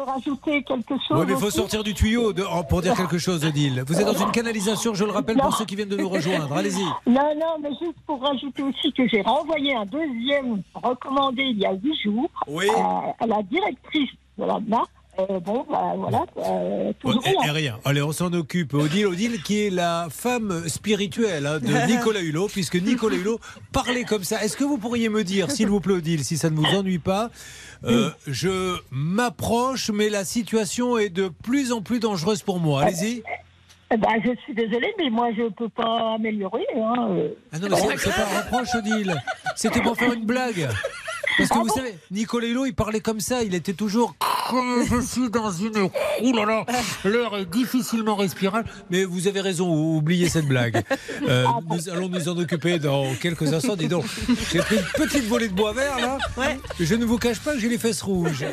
rajouter quelque chose Oui, mais il faut sortir du tuyau de- oh, pour dire quelque chose, Odile. Vous êtes dans une canalisation, je le rappelle pour ceux qui viennent de nous rejoindre. Allez-y. Non, non, mais juste pour rajouter aussi que j'ai renvoyé un deuxième recommandé il y a huit jours Oui. à, à la directrice de la marque. Euh, bon, bah, voilà, euh, toujours Oh, et, rien. et rien. Allez, on s'en occupe. Odile, Odile, qui est la femme spirituelle hein, de Nicolas Hulot, puisque Nicolas Hulot parlait comme ça. Est-ce que vous pourriez me dire, s'il vous plaît, Odile, si ça ne vous ennuie pas, euh, je m'approche, mais la situation est de plus en plus dangereuse pour moi. Allez-y. Eh ben, je suis désolée, mais moi, je ne peux pas améliorer. Hein. euh. Ah non, mais c'est pas un reproche, Odile. C'était pour faire une blague. Parce que vous savez, Nicolas Hulot, il parlait comme ça. Il était toujours. Je suis dans une. Ouh là là, l'air est difficilement respirable. Mais vous avez raison, oubliez cette blague. Euh, nous allons nous en occuper dans quelques instants. Dis donc, j'ai pris une petite volée de bois vert là. Je ne vous cache pas que j'ai les fesses rouges.